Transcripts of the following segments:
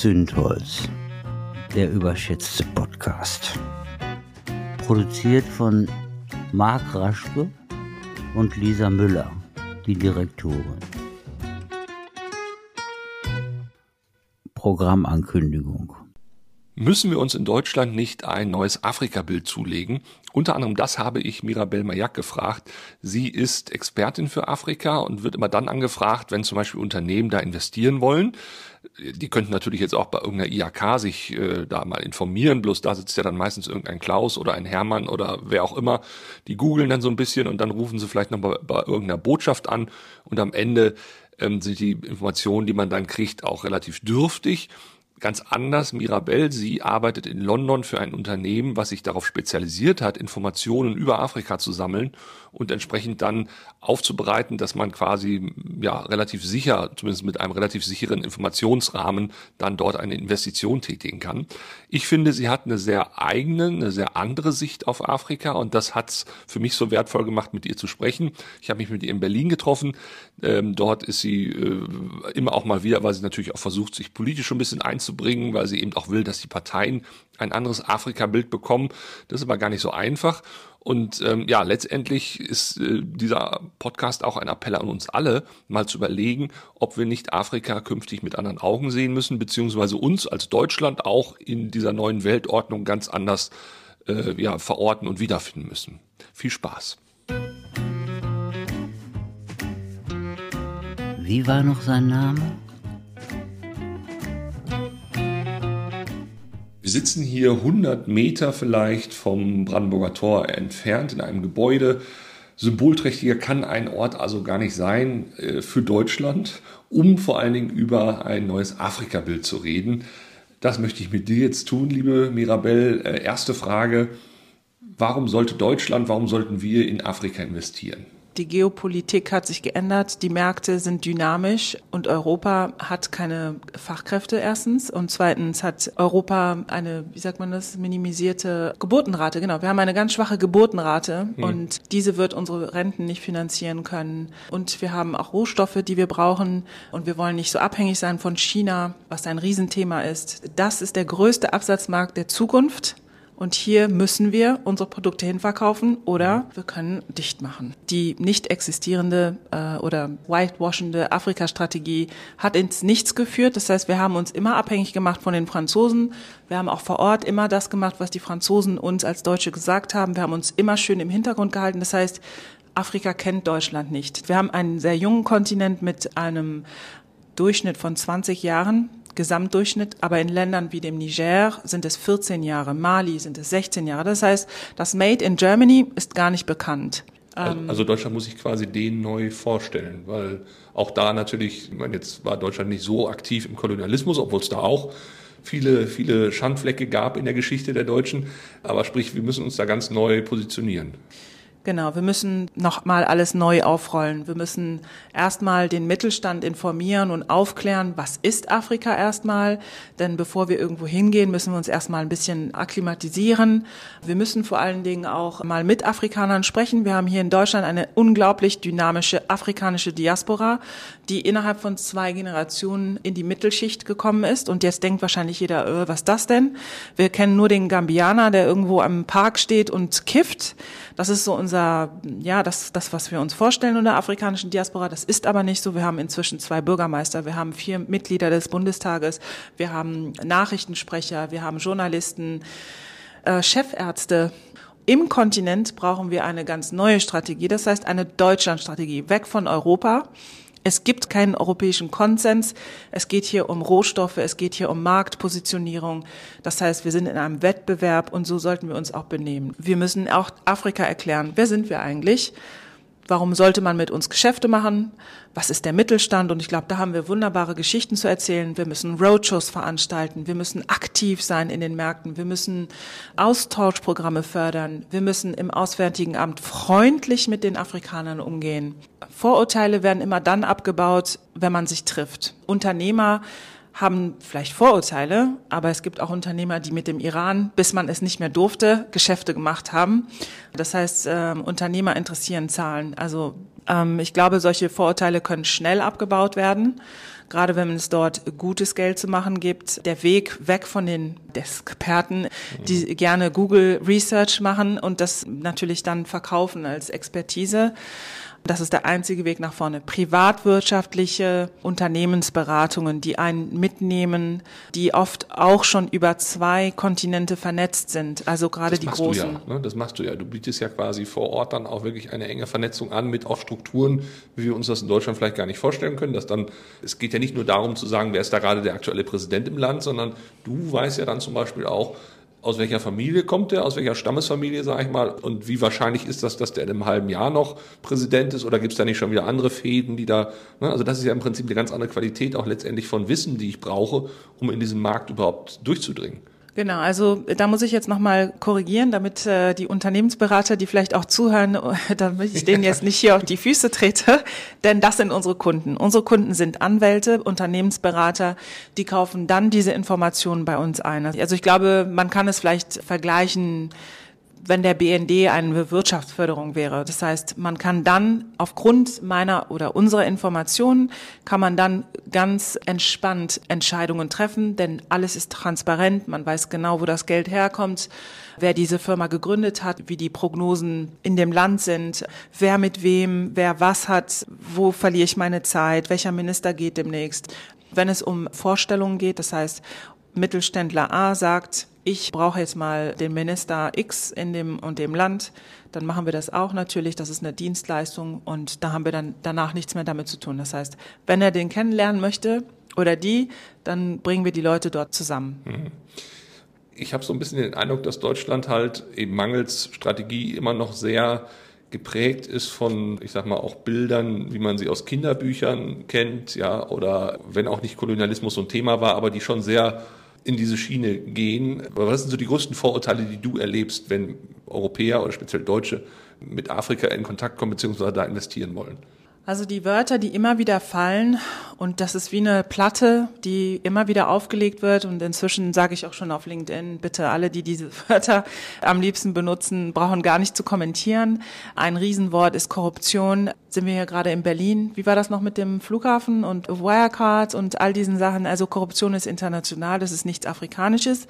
Zündholz, der überschätzte Podcast. Produziert von Marc Raschke und Lisa Müller, die Direktorin. Programmankündigung. Müssen wir uns in Deutschland nicht ein neues Afrika-Bild zulegen? Unter anderem das habe ich Mirabel Mayak gefragt. Sie ist Expertin für Afrika und wird immer dann angefragt, wenn zum Beispiel Unternehmen da investieren wollen. Die könnten natürlich jetzt auch bei irgendeiner IHK sich äh, da mal informieren, bloß da sitzt ja dann meistens irgendein Klaus oder ein Hermann oder wer auch immer. Die googeln dann so ein bisschen und dann rufen sie vielleicht noch bei, bei irgendeiner Botschaft an und am Ende ähm, sind die Informationen, die man dann kriegt, auch relativ dürftig ganz anders. Mirabelle, sie arbeitet in London für ein Unternehmen, was sich darauf spezialisiert hat, Informationen über Afrika zu sammeln und entsprechend dann aufzubereiten, dass man quasi ja relativ sicher, zumindest mit einem relativ sicheren Informationsrahmen, dann dort eine Investition tätigen kann. Ich finde, sie hat eine sehr eigene, eine sehr andere Sicht auf Afrika und das hat's für mich so wertvoll gemacht, mit ihr zu sprechen. Ich habe mich mit ihr in Berlin getroffen. Ähm, dort ist sie äh, immer auch mal wieder, weil sie natürlich auch versucht, sich politisch ein bisschen einzubringen, weil sie eben auch will, dass die Parteien ein anderes Afrika-Bild bekommen. Das ist aber gar nicht so einfach. Und ähm, ja, letztendlich ist äh, dieser Podcast auch ein Appell an uns alle, mal zu überlegen, ob wir nicht Afrika künftig mit anderen Augen sehen müssen, beziehungsweise uns als Deutschland auch in dieser neuen Weltordnung ganz anders äh, ja, verorten und wiederfinden müssen. Viel Spaß. Wie war noch sein Name? Wir sitzen hier 100 Meter vielleicht vom Brandenburger Tor entfernt in einem Gebäude. Symbolträchtiger kann ein Ort also gar nicht sein äh, für Deutschland, um vor allen Dingen über ein neues Afrika-Bild zu reden. Das möchte ich mit dir jetzt tun, liebe Mirabelle. Äh, erste Frage, warum sollte Deutschland, warum sollten wir in Afrika investieren? Die Geopolitik hat sich geändert, die Märkte sind dynamisch und Europa hat keine Fachkräfte erstens und zweitens hat Europa eine, wie sagt man das, minimisierte Geburtenrate. Genau, wir haben eine ganz schwache Geburtenrate hm. und diese wird unsere Renten nicht finanzieren können. Und wir haben auch Rohstoffe, die wir brauchen und wir wollen nicht so abhängig sein von China, was ein Riesenthema ist. Das ist der größte Absatzmarkt der Zukunft. Und hier müssen wir unsere Produkte hinverkaufen oder wir können dicht machen. Die nicht existierende äh, oder whitewashende Afrika-Strategie hat ins Nichts geführt. Das heißt, wir haben uns immer abhängig gemacht von den Franzosen. Wir haben auch vor Ort immer das gemacht, was die Franzosen uns als Deutsche gesagt haben. Wir haben uns immer schön im Hintergrund gehalten. Das heißt, Afrika kennt Deutschland nicht. Wir haben einen sehr jungen Kontinent mit einem Durchschnitt von 20 Jahren. Gesamtdurchschnitt, aber in Ländern wie dem Niger sind es 14 Jahre, Mali sind es 16 Jahre. Das heißt, das Made in Germany ist gar nicht bekannt. Also, ähm, also Deutschland muss sich quasi den neu vorstellen, weil auch da natürlich, ich meine, jetzt war Deutschland nicht so aktiv im Kolonialismus, obwohl es da auch viele, viele Schandflecke gab in der Geschichte der Deutschen. Aber sprich, wir müssen uns da ganz neu positionieren. Genau, wir müssen nochmal alles neu aufrollen. Wir müssen erstmal den Mittelstand informieren und aufklären, was ist Afrika erstmal. Denn bevor wir irgendwo hingehen, müssen wir uns erstmal ein bisschen akklimatisieren. Wir müssen vor allen Dingen auch mal mit Afrikanern sprechen. Wir haben hier in Deutschland eine unglaublich dynamische afrikanische Diaspora, die innerhalb von zwei Generationen in die Mittelschicht gekommen ist. Und jetzt denkt wahrscheinlich jeder, äh, was das denn? Wir kennen nur den Gambianer, der irgendwo am Park steht und kifft. Das ist so unser, ja, das, das, was wir uns vorstellen in der afrikanischen Diaspora. Das ist aber nicht so. Wir haben inzwischen zwei Bürgermeister, wir haben vier Mitglieder des Bundestages, wir haben Nachrichtensprecher, wir haben Journalisten, äh, Chefärzte. Im Kontinent brauchen wir eine ganz neue Strategie, das heißt eine Deutschlandstrategie, weg von Europa es gibt keinen europäischen Konsens. Es geht hier um Rohstoffe, es geht hier um Marktpositionierung. Das heißt, wir sind in einem Wettbewerb und so sollten wir uns auch benehmen. Wir müssen auch Afrika erklären, wer sind wir eigentlich? Warum sollte man mit uns Geschäfte machen? Was ist der Mittelstand? Und ich glaube, da haben wir wunderbare Geschichten zu erzählen. Wir müssen Roadshows veranstalten. Wir müssen aktiv sein in den Märkten. Wir müssen Austauschprogramme fördern. Wir müssen im Auswärtigen Amt freundlich mit den Afrikanern umgehen. Vorurteile werden immer dann abgebaut, wenn man sich trifft. Unternehmer haben vielleicht Vorurteile, aber es gibt auch Unternehmer, die mit dem Iran, bis man es nicht mehr durfte, Geschäfte gemacht haben. Das heißt, äh, Unternehmer interessieren Zahlen. Also ähm, ich glaube, solche Vorurteile können schnell abgebaut werden gerade wenn es dort gutes Geld zu machen gibt. Der Weg weg von den Experten, die gerne Google Research machen und das natürlich dann verkaufen als Expertise. Das ist der einzige Weg nach vorne. Privatwirtschaftliche Unternehmensberatungen, die einen mitnehmen, die oft auch schon über zwei Kontinente vernetzt sind. Also gerade das die großen. Ja, ne? Das machst du ja. Du bietest ja quasi vor Ort dann auch wirklich eine enge Vernetzung an mit auch Strukturen, wie wir uns das in Deutschland vielleicht gar nicht vorstellen können. Dass dann, es geht ja nicht nur darum zu sagen, wer ist da gerade der aktuelle Präsident im Land, sondern du weißt ja dann zum Beispiel auch, aus welcher Familie kommt der, aus welcher Stammesfamilie, sage ich mal, und wie wahrscheinlich ist das, dass der in einem halben Jahr noch Präsident ist oder gibt es da nicht schon wieder andere Fäden, die da, ne? also das ist ja im Prinzip eine ganz andere Qualität auch letztendlich von Wissen, die ich brauche, um in diesem Markt überhaupt durchzudringen. Genau, also da muss ich jetzt nochmal korrigieren, damit äh, die Unternehmensberater, die vielleicht auch zuhören, damit ich denen jetzt nicht hier auf die Füße trete, denn das sind unsere Kunden. Unsere Kunden sind Anwälte, Unternehmensberater, die kaufen dann diese Informationen bei uns ein. Also ich glaube, man kann es vielleicht vergleichen wenn der BND eine Wirtschaftsförderung wäre. Das heißt, man kann dann aufgrund meiner oder unserer Informationen kann man dann ganz entspannt Entscheidungen treffen, denn alles ist transparent. Man weiß genau, wo das Geld herkommt, wer diese Firma gegründet hat, wie die Prognosen in dem Land sind, wer mit wem, wer was hat, wo verliere ich meine Zeit, welcher Minister geht demnächst. Wenn es um Vorstellungen geht, das heißt, Mittelständler A sagt, ich brauche jetzt mal den Minister X in dem und dem Land, dann machen wir das auch natürlich. Das ist eine Dienstleistung und da haben wir dann danach nichts mehr damit zu tun. Das heißt, wenn er den kennenlernen möchte oder die, dann bringen wir die Leute dort zusammen. Ich habe so ein bisschen den Eindruck, dass Deutschland halt eben mangels Strategie immer noch sehr geprägt ist von, ich sag mal, auch Bildern, wie man sie aus Kinderbüchern kennt, ja, oder wenn auch nicht Kolonialismus so ein Thema war, aber die schon sehr in diese Schiene gehen. Aber was sind so die größten Vorurteile, die du erlebst, wenn Europäer oder speziell Deutsche mit Afrika in Kontakt kommen bzw. da investieren wollen? Also die Wörter, die immer wieder fallen und das ist wie eine Platte, die immer wieder aufgelegt wird und inzwischen sage ich auch schon auf LinkedIn, bitte alle, die diese Wörter am liebsten benutzen, brauchen gar nicht zu kommentieren. Ein Riesenwort ist Korruption. Sind wir hier gerade in Berlin? Wie war das noch mit dem Flughafen und Wirecard und all diesen Sachen? Also Korruption ist international, das ist nichts Afrikanisches.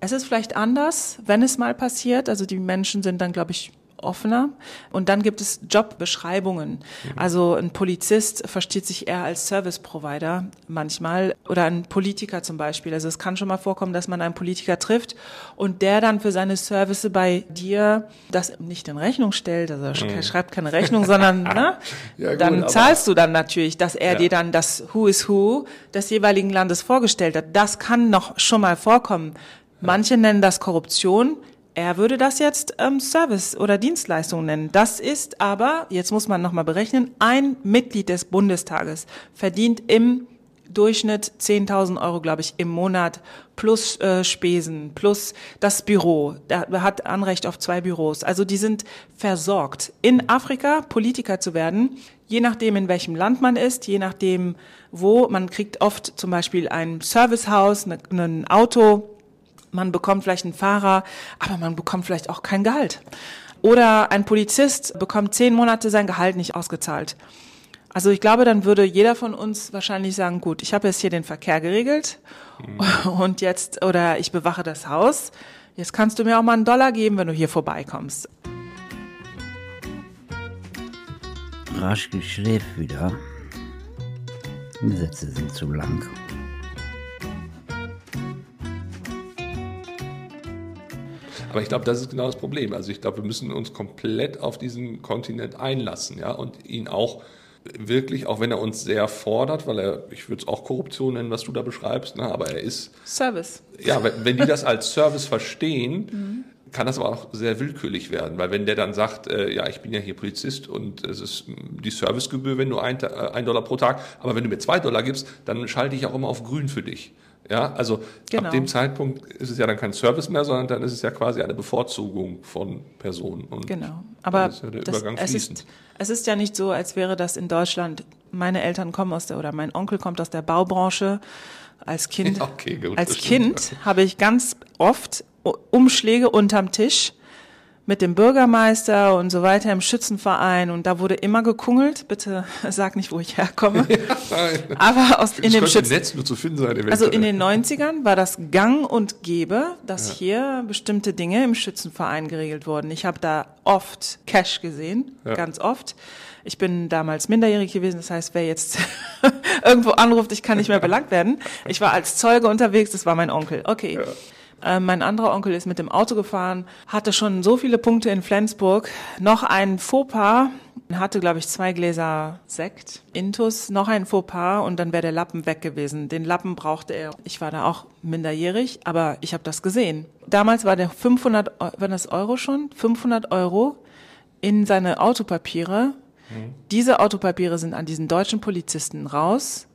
Es ist vielleicht anders, wenn es mal passiert. Also die Menschen sind dann, glaube ich, offener. Und dann gibt es Jobbeschreibungen. Mhm. Also ein Polizist versteht sich eher als Service Provider manchmal oder ein Politiker zum Beispiel. Also es kann schon mal vorkommen, dass man einen Politiker trifft und der dann für seine Service bei dir das nicht in Rechnung stellt. Also er mhm. schreibt keine Rechnung, sondern ne, ja, gut, dann zahlst du dann natürlich, dass er ja. dir dann das Who is Who des jeweiligen Landes vorgestellt hat. Das kann noch schon mal vorkommen. Manche nennen das Korruption. Er würde das jetzt ähm, Service oder Dienstleistung nennen. Das ist aber, jetzt muss man nochmal berechnen, ein Mitglied des Bundestages verdient im Durchschnitt 10.000 Euro, glaube ich, im Monat plus äh, Spesen, plus das Büro. Er hat Anrecht auf zwei Büros. Also die sind versorgt. In Afrika Politiker zu werden, je nachdem, in welchem Land man ist, je nachdem, wo. Man kriegt oft zum Beispiel ein Servicehaus, ne, ein Auto, man bekommt vielleicht einen Fahrer, aber man bekommt vielleicht auch kein Gehalt. Oder ein Polizist bekommt zehn Monate sein Gehalt nicht ausgezahlt. Also ich glaube, dann würde jeder von uns wahrscheinlich sagen, gut, ich habe jetzt hier den Verkehr geregelt mhm. und jetzt, oder ich bewache das Haus, jetzt kannst du mir auch mal einen Dollar geben, wenn du hier vorbeikommst. Raschke schläft wieder. Die Sätze sind zu lang. Aber ich glaube, das ist genau das Problem. Also ich glaube, wir müssen uns komplett auf diesen Kontinent einlassen, ja, und ihn auch wirklich, auch wenn er uns sehr fordert, weil er, ich würde es auch Korruption nennen, was du da beschreibst, ne, aber er ist Service. Ja, wenn, wenn die das als Service verstehen, mhm kann das aber auch sehr willkürlich werden, weil wenn der dann sagt, äh, ja, ich bin ja hier Polizist und es ist die Servicegebühr, wenn du ein, äh, ein Dollar pro Tag, aber wenn du mir zwei Dollar gibst, dann schalte ich auch immer auf grün für dich. Ja, also genau. ab dem Zeitpunkt ist es ja dann kein Service mehr, sondern dann ist es ja quasi eine Bevorzugung von Personen. Und genau, aber ist ja der das, Übergang es, ist, es ist ja nicht so, als wäre das in Deutschland, meine Eltern kommen aus der, oder mein Onkel kommt aus der Baubranche, Als Kind, okay, gut, als Kind habe ich ganz oft Umschläge unterm Tisch mit dem Bürgermeister und so weiter im Schützenverein und da wurde immer gekungelt. Bitte sag nicht, wo ich herkomme. Ja, Aber aus in dem Schützen Netz nur zu finden sein. Also in den 90ern war das Gang und Gäbe, dass ja. hier bestimmte Dinge im Schützenverein geregelt wurden. Ich habe da oft Cash gesehen, ja. ganz oft. Ich bin damals minderjährig gewesen, das heißt, wer jetzt irgendwo anruft, ich kann nicht mehr belangt werden. Ich war als Zeuge unterwegs, das war mein Onkel. Okay. Äh, mein anderer Onkel ist mit dem Auto gefahren, hatte schon so viele Punkte in Flensburg. Noch ein Fauxpas, hatte, glaube ich, zwei Gläser Sekt, Intus, noch ein Fauxpas und dann wäre der Lappen weg gewesen. Den Lappen brauchte er. Ich war da auch minderjährig, aber ich habe das gesehen. Damals war der 500, war das Euro schon? 500 Euro in seine Autopapiere. Mhm. Diese Autopapiere sind an diesen deutschen Polizisten raus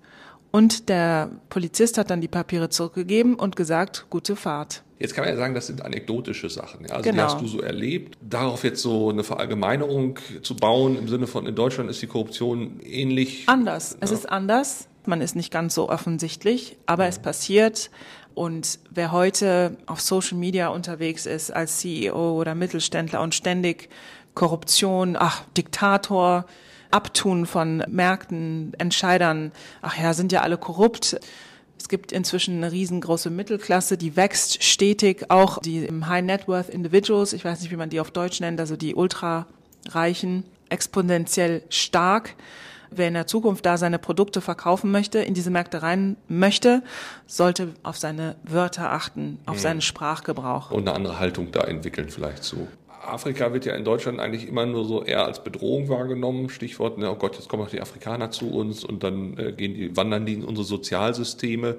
und der Polizist hat dann die Papiere zurückgegeben und gesagt, gute Fahrt. Jetzt kann man ja sagen, das sind anekdotische Sachen. Ja? Also genau. die hast du so erlebt. Darauf jetzt so eine Verallgemeinerung zu bauen im Sinne von in Deutschland ist die Korruption ähnlich. Anders. Ja. Es ist anders. Man ist nicht ganz so offensichtlich, aber ja. es passiert. Und wer heute auf Social Media unterwegs ist als CEO oder Mittelständler und ständig Korruption, ach, Diktator, Abtun von Märkten, Entscheidern, ach ja, sind ja alle korrupt. Es gibt inzwischen eine riesengroße Mittelklasse, die wächst stetig, auch die High Net Worth Individuals, ich weiß nicht, wie man die auf Deutsch nennt, also die Ultrareichen, exponentiell stark. Wer in der Zukunft da seine Produkte verkaufen möchte, in diese Märkte rein möchte, sollte auf seine Wörter achten, auf mhm. seinen Sprachgebrauch. Und eine andere Haltung da entwickeln vielleicht so. Afrika wird ja in Deutschland eigentlich immer nur so eher als Bedrohung wahrgenommen. Stichwort, ne, oh Gott, jetzt kommen auch die Afrikaner zu uns und dann äh, gehen die, wandern die in unsere Sozialsysteme.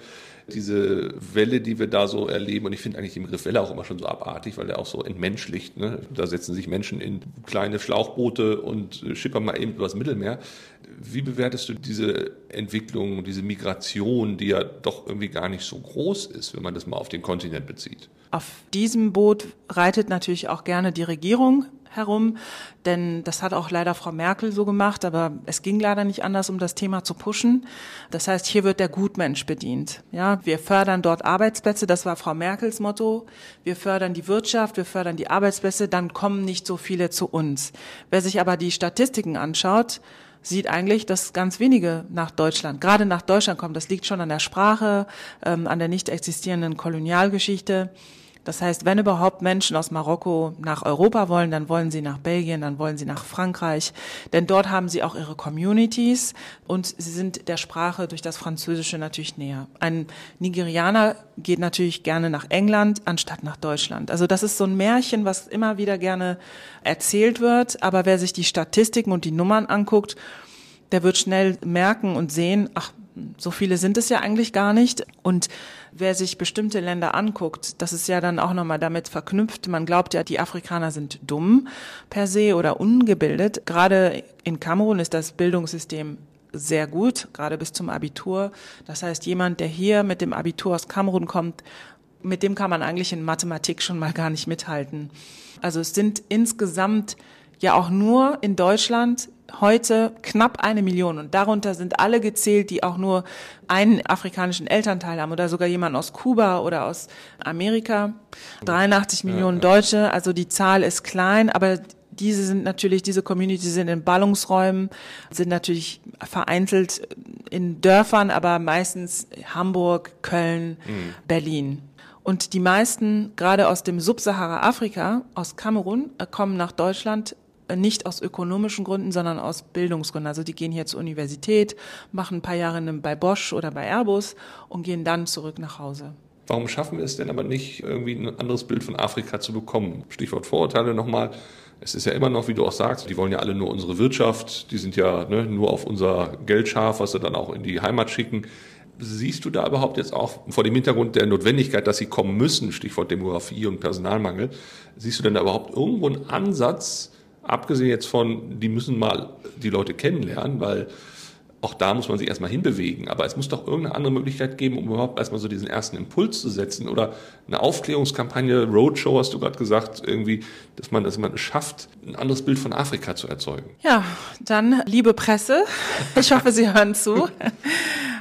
Diese Welle, die wir da so erleben, und ich finde eigentlich den Begriff Welle auch immer schon so abartig, weil der auch so entmenschlicht. Ne? Da setzen sich Menschen in kleine Schlauchboote und äh, schippern mal eben übers Mittelmeer. Wie bewertest du diese Entwicklung, diese Migration, die ja doch irgendwie gar nicht so groß ist, wenn man das mal auf den Kontinent bezieht? Auf diesem Boot reitet natürlich auch gerne die Regierung herum, denn das hat auch leider Frau Merkel so gemacht, aber es ging leider nicht anders, um das Thema zu pushen. Das heißt, hier wird der Gutmensch bedient. Ja, wir fördern dort Arbeitsplätze, das war Frau Merkels Motto. Wir fördern die Wirtschaft, wir fördern die Arbeitsplätze, dann kommen nicht so viele zu uns. Wer sich aber die Statistiken anschaut, sieht eigentlich, dass ganz wenige nach Deutschland, gerade nach Deutschland kommen. Das liegt schon an der Sprache, ähm, an der nicht existierenden Kolonialgeschichte. Das heißt, wenn überhaupt Menschen aus Marokko nach Europa wollen, dann wollen sie nach Belgien, dann wollen sie nach Frankreich, denn dort haben sie auch ihre Communities und sie sind der Sprache durch das Französische natürlich näher. Ein Nigerianer geht natürlich gerne nach England anstatt nach Deutschland. Also das ist so ein Märchen, was immer wieder gerne erzählt wird, aber wer sich die Statistiken und die Nummern anguckt, der wird schnell merken und sehen, ach, so viele sind es ja eigentlich gar nicht. Und wer sich bestimmte Länder anguckt, das ist ja dann auch nochmal damit verknüpft. Man glaubt ja, die Afrikaner sind dumm per se oder ungebildet. Gerade in Kamerun ist das Bildungssystem sehr gut, gerade bis zum Abitur. Das heißt, jemand, der hier mit dem Abitur aus Kamerun kommt, mit dem kann man eigentlich in Mathematik schon mal gar nicht mithalten. Also es sind insgesamt ja auch nur in Deutschland heute knapp eine Million und darunter sind alle gezählt, die auch nur einen afrikanischen Elternteil haben oder sogar jemand aus Kuba oder aus Amerika. 83 Millionen Deutsche, also die Zahl ist klein, aber diese sind natürlich, diese Community sind in Ballungsräumen, sind natürlich vereinzelt in Dörfern, aber meistens Hamburg, Köln, mhm. Berlin. Und die meisten, gerade aus dem Subsahara-Afrika, aus Kamerun, kommen nach Deutschland nicht aus ökonomischen Gründen, sondern aus Bildungsgründen. Also die gehen hier zur Universität, machen ein paar Jahre bei Bosch oder bei Airbus und gehen dann zurück nach Hause. Warum schaffen wir es denn aber nicht, irgendwie ein anderes Bild von Afrika zu bekommen? Stichwort Vorurteile nochmal. Es ist ja immer noch, wie du auch sagst, die wollen ja alle nur unsere Wirtschaft, die sind ja ne, nur auf unser Geld scharf, was sie dann auch in die Heimat schicken. Siehst du da überhaupt jetzt auch vor dem Hintergrund der Notwendigkeit, dass sie kommen müssen, Stichwort Demografie und Personalmangel, siehst du denn da überhaupt irgendwo einen Ansatz, Abgesehen jetzt von, die müssen mal die Leute kennenlernen, weil auch da muss man sich erstmal hinbewegen. Aber es muss doch irgendeine andere Möglichkeit geben, um überhaupt erstmal so diesen ersten Impuls zu setzen oder eine Aufklärungskampagne, Roadshow hast du gerade gesagt, irgendwie, dass man, dass man es schafft, ein anderes Bild von Afrika zu erzeugen. Ja, dann, liebe Presse, ich hoffe, Sie hören zu.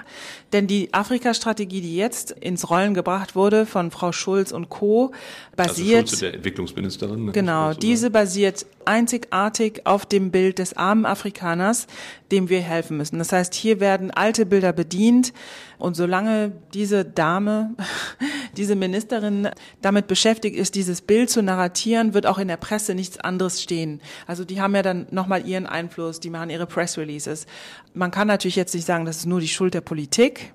Denn die Afrika-Strategie, die jetzt ins Rollen gebracht wurde von Frau Schulz und Co., basiert. Also Schulze, der Entwicklungsministerin. Ne? Genau, diese basiert einzigartig auf dem Bild des armen Afrikaners, dem wir helfen müssen. Das heißt, hier werden alte Bilder bedient und solange diese Dame, diese Ministerin damit beschäftigt ist, dieses Bild zu narratieren, wird auch in der Presse nichts anderes stehen. Also die haben ja dann nochmal ihren Einfluss, die machen ihre Press Releases. Man kann natürlich jetzt nicht sagen, das ist nur die Schuld der Politik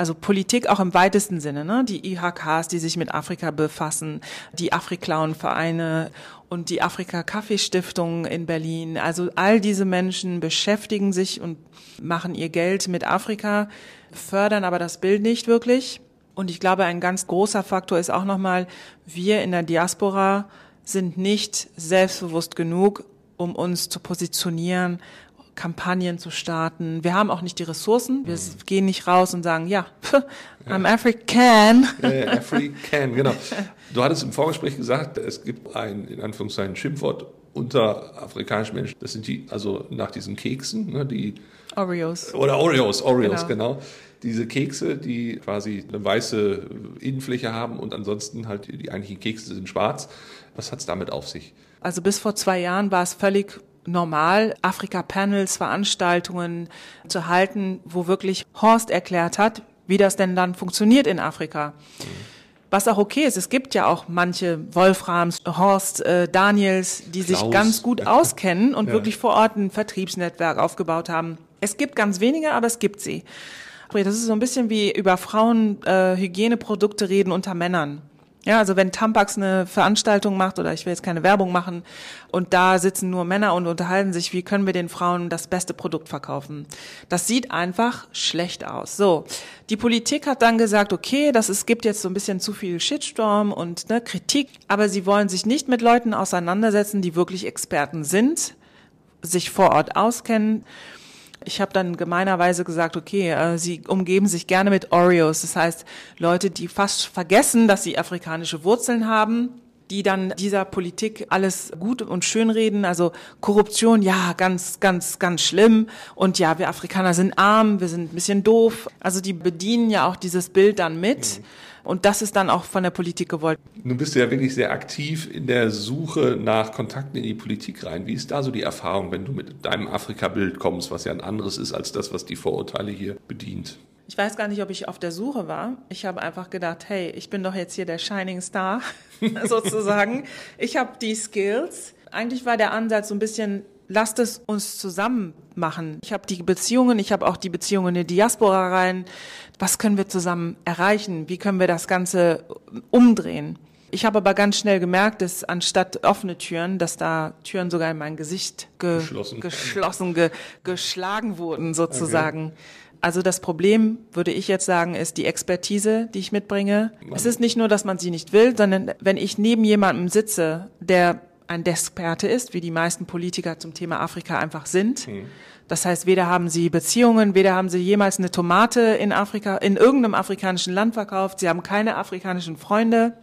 also Politik auch im weitesten Sinne, ne? die IHKs, die sich mit Afrika befassen, die Afriklauen-Vereine und die Afrika-Kaffeestiftung in Berlin. Also all diese Menschen beschäftigen sich und machen ihr Geld mit Afrika, fördern aber das Bild nicht wirklich. Und ich glaube, ein ganz großer Faktor ist auch nochmal, wir in der Diaspora sind nicht selbstbewusst genug, um uns zu positionieren Kampagnen zu starten. Wir haben auch nicht die Ressourcen. Wir mhm. gehen nicht raus und sagen, ja, I'm African. Ja, African, genau. Du hattest im Vorgespräch gesagt, es gibt ein, in Anführungszeichen, Schimpfwort unter afrikanischen Menschen. Das sind die, also nach diesen Keksen, ne, die Oreos. Oder Oreos, Oreos, genau. genau. Diese Kekse, die quasi eine weiße Innenfläche haben und ansonsten halt die eigentlichen Kekse sind schwarz. Was hat es damit auf sich? Also bis vor zwei Jahren war es völlig normal Afrika-Panels, Veranstaltungen zu halten, wo wirklich Horst erklärt hat, wie das denn dann funktioniert in Afrika. Was auch okay ist, es gibt ja auch manche Wolframs, Horst, äh, Daniels, die Klaus. sich ganz gut auskennen und ja. wirklich vor Ort ein Vertriebsnetzwerk aufgebaut haben. Es gibt ganz wenige, aber es gibt sie. Das ist so ein bisschen wie über Frauen äh, Hygieneprodukte reden unter Männern. Ja, also wenn Tampax eine Veranstaltung macht oder ich will jetzt keine Werbung machen und da sitzen nur Männer und unterhalten sich, wie können wir den Frauen das beste Produkt verkaufen? Das sieht einfach schlecht aus. So, die Politik hat dann gesagt, okay, das es gibt jetzt so ein bisschen zu viel Shitstorm und ne, Kritik, aber sie wollen sich nicht mit Leuten auseinandersetzen, die wirklich Experten sind, sich vor Ort auskennen ich habe dann gemeinerweise gesagt, okay, äh, sie umgeben sich gerne mit Oreos. Das heißt, Leute, die fast vergessen, dass sie afrikanische Wurzeln haben, die dann dieser Politik alles gut und schön reden. Also Korruption, ja, ganz, ganz, ganz schlimm. Und ja, wir Afrikaner sind arm, wir sind ein bisschen doof. Also die bedienen ja auch dieses Bild dann mit. Mhm. Und das ist dann auch von der Politik gewollt. Nun bist du ja wirklich sehr aktiv in der Suche nach Kontakten in die Politik rein. Wie ist da so die Erfahrung, wenn du mit deinem Afrika-Bild kommst, was ja ein anderes ist als das, was die Vorurteile hier bedient? Ich weiß gar nicht, ob ich auf der Suche war. Ich habe einfach gedacht, hey, ich bin doch jetzt hier der Shining Star sozusagen. Ich habe die Skills. Eigentlich war der Ansatz so ein bisschen, lasst es uns zusammen machen. Ich habe die Beziehungen, ich habe auch die Beziehungen in die Diaspora rein. Was können wir zusammen erreichen? Wie können wir das Ganze umdrehen? Ich habe aber ganz schnell gemerkt, dass anstatt offene Türen, dass da Türen sogar in mein Gesicht ge geschlossen, geschlossen ge geschlagen wurden sozusagen. Okay. Also das Problem, würde ich jetzt sagen, ist die Expertise, die ich mitbringe. Mann. Es ist nicht nur, dass man sie nicht will, sondern wenn ich neben jemandem sitze, der ein Desperte ist, wie die meisten Politiker zum Thema Afrika einfach sind. Mhm. Das heißt, weder haben sie Beziehungen, weder haben sie jemals eine Tomate in Afrika, in irgendeinem afrikanischen Land verkauft. Sie haben keine afrikanischen Freunde.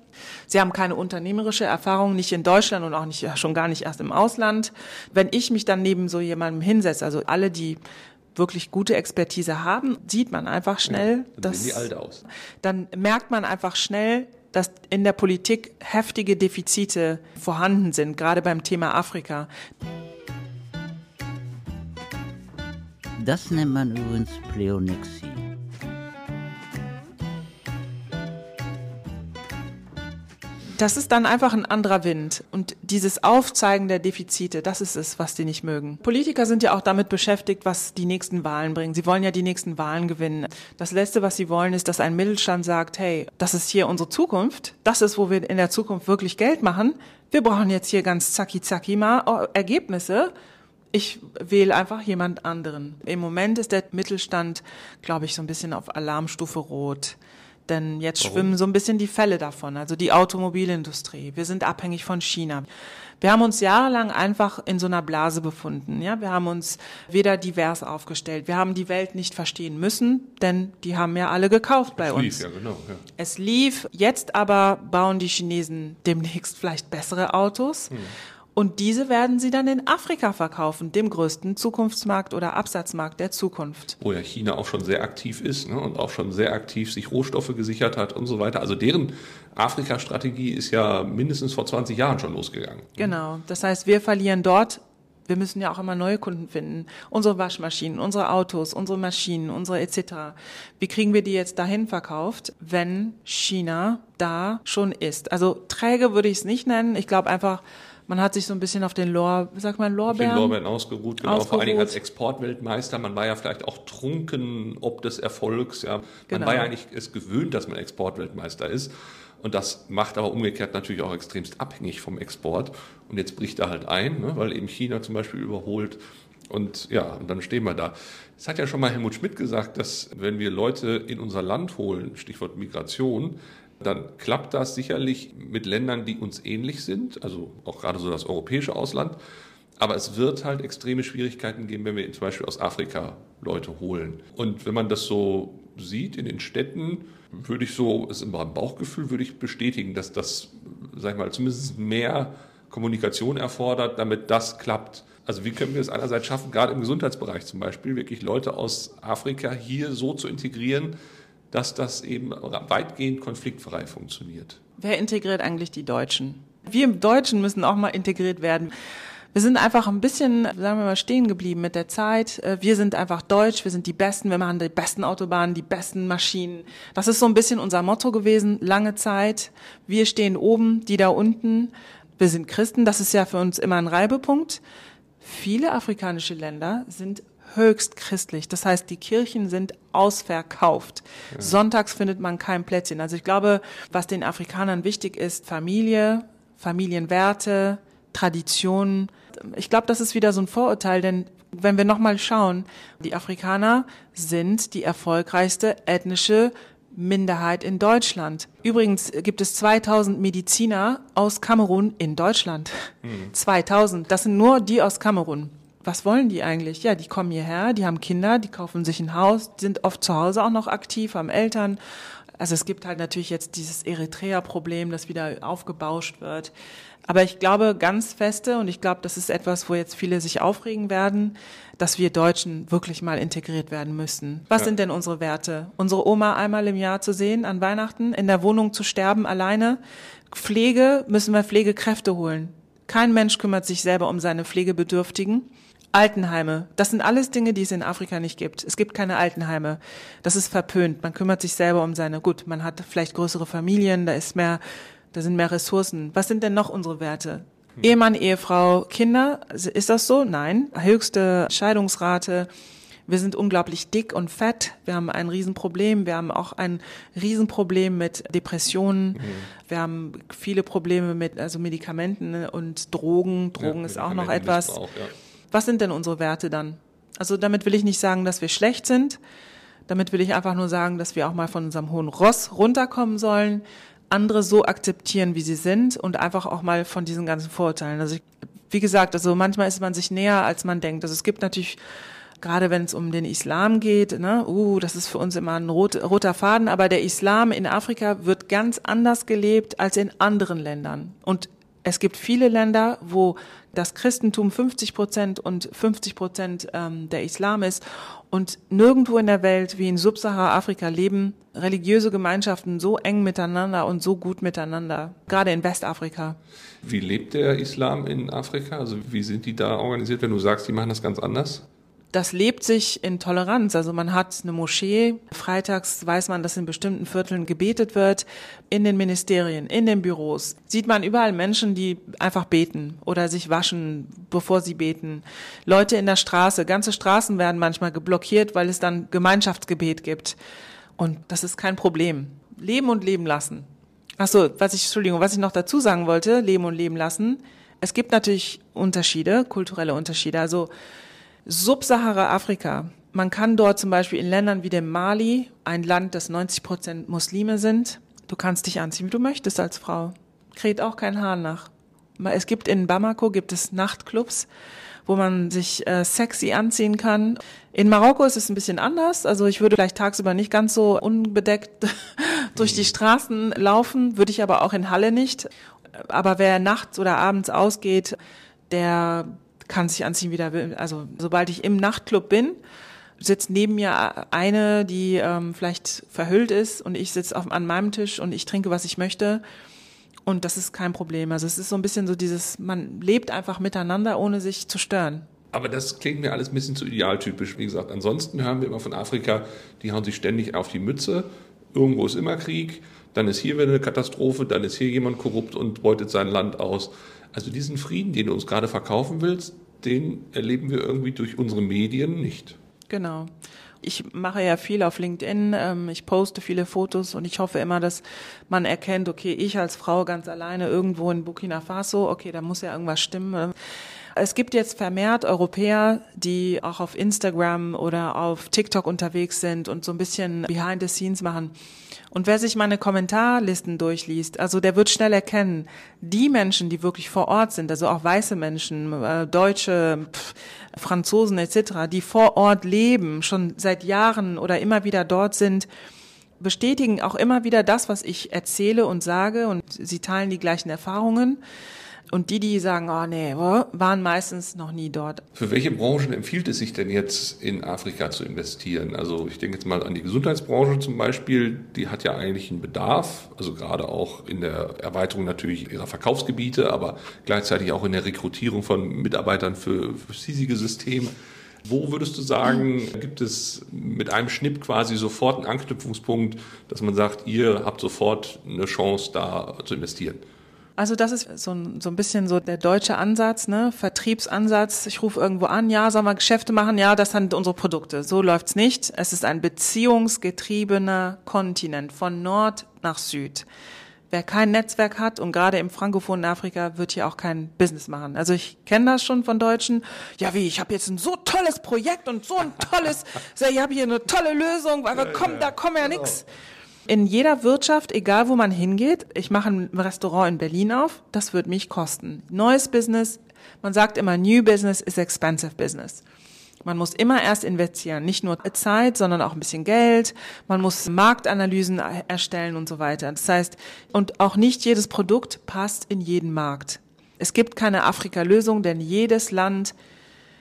Sie haben keine unternehmerische Erfahrung, nicht in Deutschland und auch nicht, schon gar nicht erst im Ausland. Wenn ich mich dann neben so jemandem hinsetze, also alle, die wirklich gute Expertise haben, sieht man einfach schnell, ja, dann dass, dann merkt man einfach schnell, dass in der Politik heftige Defizite vorhanden sind, gerade beim Thema Afrika. Das nennt man übrigens Pleonexie. Das ist dann einfach ein anderer Wind. Und dieses Aufzeigen der Defizite, das ist es, was die nicht mögen. Politiker sind ja auch damit beschäftigt, was die nächsten Wahlen bringen. Sie wollen ja die nächsten Wahlen gewinnen. Das Letzte, was sie wollen, ist, dass ein Mittelstand sagt, hey, das ist hier unsere Zukunft. Das ist, wo wir in der Zukunft wirklich Geld machen. Wir brauchen jetzt hier ganz zacki zacki mal Ergebnisse. Ich wähle einfach jemand anderen. Im Moment ist der Mittelstand, glaube ich, so ein bisschen auf Alarmstufe Rot. Denn jetzt Warum? schwimmen so ein bisschen die Fälle davon, also die Automobilindustrie. Wir sind abhängig von China. Wir haben uns jahrelang einfach in so einer Blase befunden. Ja, wir haben uns weder divers aufgestellt. Wir haben die Welt nicht verstehen müssen, denn die haben ja alle gekauft bei es uns. Lief, ja, genau, ja. Es lief. Jetzt aber bauen die Chinesen demnächst vielleicht bessere Autos. Hm. Und diese werden sie dann in Afrika verkaufen, dem größten Zukunftsmarkt oder Absatzmarkt der Zukunft. Wo ja China auch schon sehr aktiv ist ne, und auch schon sehr aktiv sich Rohstoffe gesichert hat und so weiter. Also deren Afrika-Strategie ist ja mindestens vor 20 Jahren schon losgegangen. Genau. Das heißt, wir verlieren dort wir müssen ja auch immer neue Kunden finden. Unsere Waschmaschinen, unsere Autos, unsere Maschinen, unsere etc. Wie kriegen wir die jetzt dahin verkauft, wenn China da schon ist? Also träge würde ich es nicht nennen. Ich glaube einfach, man hat sich so ein bisschen auf den Lor, wie sagt man, Lorbeeren? Auf den Lorbeeren ausgeruht, genau. Ausgeruht. Vor allen Dingen als Exportweltmeister. Man war ja vielleicht auch trunken ob des Erfolgs. Ja. Man genau. war ja eigentlich es gewöhnt, dass man Exportweltmeister ist. Und das macht aber umgekehrt natürlich auch extremst abhängig vom Export. Und jetzt bricht er halt ein, ne, weil eben China zum Beispiel überholt. Und ja, und dann stehen wir da. Es hat ja schon mal Helmut Schmidt gesagt, dass wenn wir Leute in unser Land holen, Stichwort Migration, dann klappt das sicherlich mit Ländern, die uns ähnlich sind, also auch gerade so das europäische Ausland. Aber es wird halt extreme Schwierigkeiten geben, wenn wir zum Beispiel aus Afrika Leute holen. Und wenn man das so sieht in den Städten, würde ich so, ist immer ein Bauchgefühl, würde ich bestätigen, dass das, sag ich mal, zumindest mehr Kommunikation erfordert, damit das klappt. Also wie können wir es einerseits schaffen, gerade im Gesundheitsbereich zum Beispiel, wirklich Leute aus Afrika hier so zu integrieren, dass das eben weitgehend konfliktfrei funktioniert. Wer integriert eigentlich die Deutschen? Wir Deutschen müssen auch mal integriert werden. Wir sind einfach ein bisschen, sagen wir mal, stehen geblieben mit der Zeit. Äh, wir sind einfach deutsch, wir sind die Besten, wir machen die besten Autobahnen, die besten Maschinen. Das ist so ein bisschen unser Motto gewesen, lange Zeit. Wir stehen oben, die da unten. Wir sind Christen, das ist ja für uns immer ein Reibepunkt. Viele afrikanische Länder sind höchst christlich. Das heißt, die Kirchen sind ausverkauft. Ja. Sonntags findet man kein Plätzchen. Also ich glaube, was den Afrikanern wichtig ist, Familie, Familienwerte, Traditionen. Ich glaube, das ist wieder so ein Vorurteil, denn wenn wir nochmal schauen, die Afrikaner sind die erfolgreichste ethnische Minderheit in Deutschland. Übrigens gibt es 2000 Mediziner aus Kamerun in Deutschland. Mhm. 2000. Das sind nur die aus Kamerun. Was wollen die eigentlich? Ja, die kommen hierher, die haben Kinder, die kaufen sich ein Haus, sind oft zu Hause auch noch aktiv, haben Eltern. Also es gibt halt natürlich jetzt dieses Eritrea-Problem, das wieder aufgebauscht wird. Aber ich glaube ganz feste, und ich glaube, das ist etwas, wo jetzt viele sich aufregen werden, dass wir Deutschen wirklich mal integriert werden müssen. Was ja. sind denn unsere Werte? Unsere Oma einmal im Jahr zu sehen, an Weihnachten, in der Wohnung zu sterben alleine. Pflege müssen wir Pflegekräfte holen. Kein Mensch kümmert sich selber um seine Pflegebedürftigen. Altenheime, das sind alles Dinge, die es in Afrika nicht gibt. Es gibt keine Altenheime. Das ist verpönt. Man kümmert sich selber um seine, gut, man hat vielleicht größere Familien, da ist mehr da sind mehr Ressourcen. Was sind denn noch unsere Werte? Hm. Ehemann, Ehefrau, Kinder, ist das so? Nein. Höchste Scheidungsrate. Wir sind unglaublich dick und fett. Wir haben ein Riesenproblem. Wir haben auch ein Riesenproblem mit Depressionen. Mhm. Wir haben viele Probleme mit also Medikamenten und Drogen. Drogen ja, ist auch noch etwas. Ja. Was sind denn unsere Werte dann? Also damit will ich nicht sagen, dass wir schlecht sind. Damit will ich einfach nur sagen, dass wir auch mal von unserem hohen Ross runterkommen sollen, andere so akzeptieren, wie sie sind und einfach auch mal von diesen ganzen Vorurteilen. Also ich, wie gesagt, also manchmal ist man sich näher, als man denkt. Also es gibt natürlich gerade wenn es um den Islam geht, ne, uh, das ist für uns immer ein rot, roter Faden, aber der Islam in Afrika wird ganz anders gelebt als in anderen Ländern. Und es gibt viele Länder, wo das Christentum 50 Prozent und 50 Prozent ähm, der Islam ist. Und nirgendwo in der Welt wie in Subsahara-Afrika leben religiöse Gemeinschaften so eng miteinander und so gut miteinander, gerade in Westafrika. Wie lebt der Islam in Afrika? Also wie sind die da organisiert, wenn du sagst, die machen das ganz anders? Das lebt sich in Toleranz. Also man hat eine Moschee. Freitags weiß man, dass in bestimmten Vierteln gebetet wird. In den Ministerien, in den Büros sieht man überall Menschen, die einfach beten oder sich waschen, bevor sie beten. Leute in der Straße. Ganze Straßen werden manchmal geblockiert, weil es dann Gemeinschaftsgebet gibt. Und das ist kein Problem. Leben und leben lassen. Ach so, was ich, Entschuldigung, was ich noch dazu sagen wollte, leben und leben lassen. Es gibt natürlich Unterschiede, kulturelle Unterschiede. Also, Subsahara-Afrika. Man kann dort zum Beispiel in Ländern wie dem Mali, ein Land, das 90 Prozent Muslime sind, du kannst dich anziehen, wie du möchtest als Frau. Kräht auch kein Hahn nach. Es gibt in Bamako gibt es Nachtclubs, wo man sich äh, sexy anziehen kann. In Marokko ist es ein bisschen anders. Also ich würde vielleicht tagsüber nicht ganz so unbedeckt durch die Straßen laufen, würde ich aber auch in Halle nicht. Aber wer nachts oder abends ausgeht, der kann sich anziehen, wie der will. Also sobald ich im Nachtclub bin, sitzt neben mir eine, die ähm, vielleicht verhüllt ist und ich sitze an meinem Tisch und ich trinke, was ich möchte. Und das ist kein Problem. Also es ist so ein bisschen so dieses, man lebt einfach miteinander, ohne sich zu stören. Aber das klingt mir alles ein bisschen zu idealtypisch. Wie gesagt, ansonsten hören wir immer von Afrika, die hauen sich ständig auf die Mütze. Irgendwo ist immer Krieg, dann ist hier wieder eine Katastrophe, dann ist hier jemand korrupt und beutet sein Land aus. Also diesen Frieden, den du uns gerade verkaufen willst, den erleben wir irgendwie durch unsere Medien nicht. Genau. Ich mache ja viel auf LinkedIn, ähm, ich poste viele Fotos und ich hoffe immer, dass man erkennt, okay, ich als Frau ganz alleine irgendwo in Burkina Faso, okay, da muss ja irgendwas stimmen. Es gibt jetzt vermehrt Europäer, die auch auf Instagram oder auf TikTok unterwegs sind und so ein bisschen behind the scenes machen. Und wer sich meine Kommentarlisten durchliest, also der wird schnell erkennen, die Menschen, die wirklich vor Ort sind, also auch weiße Menschen, äh, Deutsche, pff, Franzosen etc., die vor Ort leben, schon seit Jahren oder immer wieder dort sind, bestätigen auch immer wieder das, was ich erzähle und sage und sie teilen die gleichen Erfahrungen. Und die, die sagen, oh nee, waren meistens noch nie dort. Für welche Branchen empfiehlt es sich denn jetzt in Afrika zu investieren? Also ich denke jetzt mal an die Gesundheitsbranche zum Beispiel, die hat ja eigentlich einen Bedarf, also gerade auch in der Erweiterung natürlich ihrer Verkaufsgebiete, aber gleichzeitig auch in der Rekrutierung von Mitarbeitern für, für hiesige Systeme. Wo würdest du sagen, gibt es mit einem Schnipp quasi sofort einen Anknüpfungspunkt, dass man sagt, ihr habt sofort eine Chance, da zu investieren? Also das ist so ein, so ein bisschen so der deutsche Ansatz, ne? Vertriebsansatz. Ich rufe irgendwo an, ja, sollen wir Geschäfte machen? Ja, das sind unsere Produkte. So läuft's nicht. Es ist ein beziehungsgetriebener Kontinent von Nord nach Süd. Wer kein Netzwerk hat und gerade im frankophonen Afrika wird hier auch kein Business machen. Also ich kenne das schon von Deutschen. Ja, wie, ich habe jetzt ein so tolles Projekt und so ein tolles, ich habe hier eine tolle Lösung, weil wir kommen, da kommen ja nix. In jeder Wirtschaft, egal wo man hingeht, ich mache ein Restaurant in Berlin auf, das wird mich kosten. Neues Business, man sagt immer, New Business is expensive business. Man muss immer erst investieren, nicht nur Zeit, sondern auch ein bisschen Geld. Man muss Marktanalysen erstellen und so weiter. Das heißt, und auch nicht jedes Produkt passt in jeden Markt. Es gibt keine Afrika-Lösung, denn jedes Land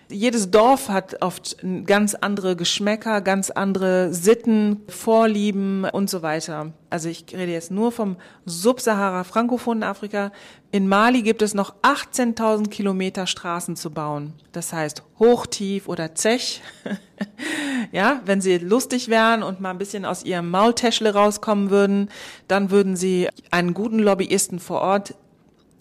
jedes Dorf hat oft ganz andere Geschmäcker, ganz andere Sitten, Vorlieben und so weiter. Also ich rede jetzt nur vom Subsahara-frankophonen Afrika. In Mali gibt es noch 18.000 Kilometer Straßen zu bauen. Das heißt Hochtief oder Zech. ja, wenn sie lustig wären und mal ein bisschen aus ihrem Maultäschle rauskommen würden, dann würden sie einen guten Lobbyisten vor Ort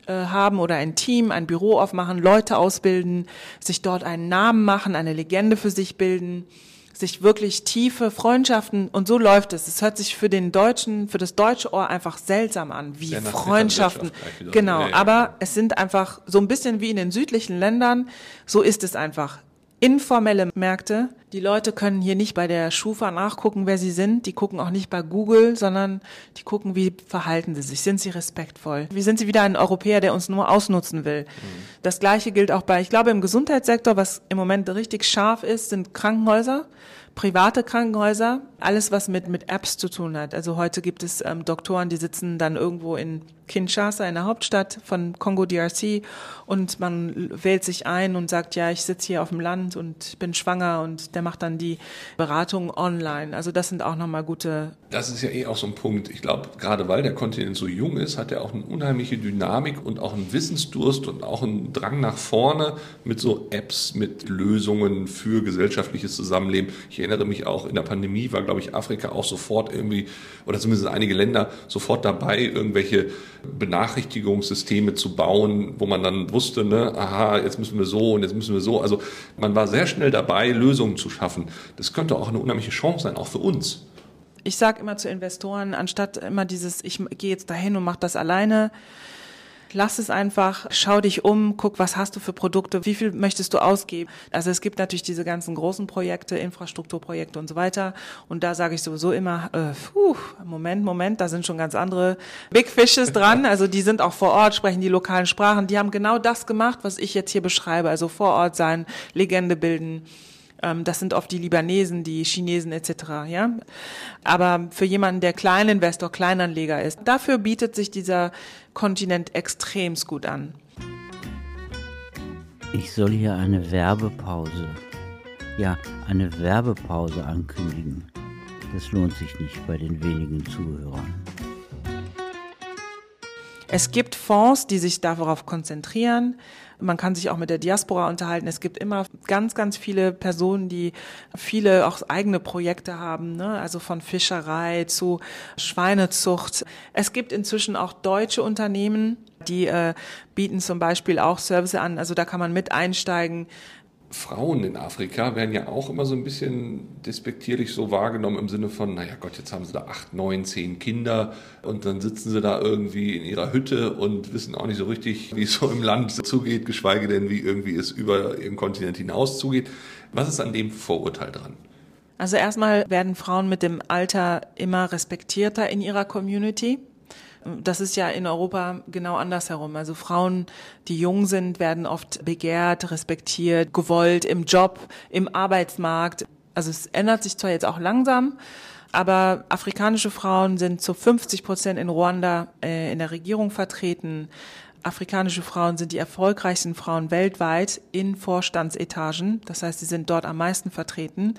haben oder ein Team, ein Büro aufmachen, Leute ausbilden, sich dort einen Namen machen, eine Legende für sich bilden, sich wirklich tiefe Freundschaften und so läuft es. Es hört sich für den Deutschen, für das deutsche Ohr einfach seltsam an, wie Freundschaften. Genau, aber es sind einfach so ein bisschen wie in den südlichen Ländern, so ist es einfach informelle Märkte. Die Leute können hier nicht bei der Schufa nachgucken, wer sie sind. Die gucken auch nicht bei Google, sondern die gucken, wie verhalten sie sich. Sind sie respektvoll? Wie sind sie wieder ein Europäer, der uns nur ausnutzen will? Mhm. Das Gleiche gilt auch bei, ich glaube, im Gesundheitssektor, was im Moment richtig scharf ist, sind Krankenhäuser private Krankenhäuser, alles was mit, mit Apps zu tun hat. Also heute gibt es ähm, Doktoren, die sitzen dann irgendwo in Kinshasa, in der Hauptstadt von Kongo DRC und man wählt sich ein und sagt, ja, ich sitze hier auf dem Land und bin schwanger und der macht dann die Beratung online. Also das sind auch nochmal gute. Das ist ja eh auch so ein Punkt. Ich glaube, gerade weil der Kontinent so jung ist, hat er auch eine unheimliche Dynamik und auch einen Wissensdurst und auch einen Drang nach vorne mit so Apps, mit Lösungen für gesellschaftliches Zusammenleben. Ich erinnere mich auch, in der Pandemie war, glaube ich, Afrika auch sofort irgendwie, oder zumindest einige Länder, sofort dabei, irgendwelche Benachrichtigungssysteme zu bauen, wo man dann wusste, ne, aha, jetzt müssen wir so und jetzt müssen wir so. Also man war sehr schnell dabei, Lösungen zu schaffen. Das könnte auch eine unheimliche Chance sein, auch für uns. Ich sage immer zu Investoren, anstatt immer dieses, ich gehe jetzt dahin und mache das alleine, lass es einfach, schau dich um, guck, was hast du für Produkte, wie viel möchtest du ausgeben. Also es gibt natürlich diese ganzen großen Projekte, Infrastrukturprojekte und so weiter. Und da sage ich sowieso immer, äh, puh, Moment, Moment, da sind schon ganz andere Big Fishes dran. Also die sind auch vor Ort, sprechen die lokalen Sprachen. Die haben genau das gemacht, was ich jetzt hier beschreibe. Also vor Ort sein, Legende bilden das sind oft die Libanesen, die Chinesen etc. Ja, aber für jemanden, der Kleininvestor, Kleinanleger ist, dafür bietet sich dieser Kontinent extremst gut an. Ich soll hier eine Werbepause, ja, eine Werbepause ankündigen. Das lohnt sich nicht bei den wenigen Zuhörern. Es gibt Fonds, die sich darauf konzentrieren. Man kann sich auch mit der Diaspora unterhalten. Es gibt immer ganz, ganz viele Personen, die viele auch eigene Projekte haben, ne? also von Fischerei zu Schweinezucht. Es gibt inzwischen auch deutsche Unternehmen, die äh, bieten zum Beispiel auch Service an. Also da kann man mit einsteigen. Frauen in Afrika werden ja auch immer so ein bisschen despektierlich so wahrgenommen im Sinne von, naja Gott, jetzt haben sie da acht, neun, zehn Kinder und dann sitzen sie da irgendwie in ihrer Hütte und wissen auch nicht so richtig, wie es so im Land zugeht, geschweige denn, wie irgendwie es über ihren Kontinent hinaus zugeht. Was ist an dem Vorurteil dran? Also erstmal werden Frauen mit dem Alter immer respektierter in ihrer Community. Das ist ja in Europa genau andersherum. Also Frauen, die jung sind, werden oft begehrt, respektiert, gewollt im Job, im Arbeitsmarkt. Also es ändert sich zwar jetzt auch langsam, aber afrikanische Frauen sind zu 50 Prozent in Ruanda äh, in der Regierung vertreten. Afrikanische Frauen sind die erfolgreichsten Frauen weltweit in Vorstandsetagen. Das heißt, sie sind dort am meisten vertreten.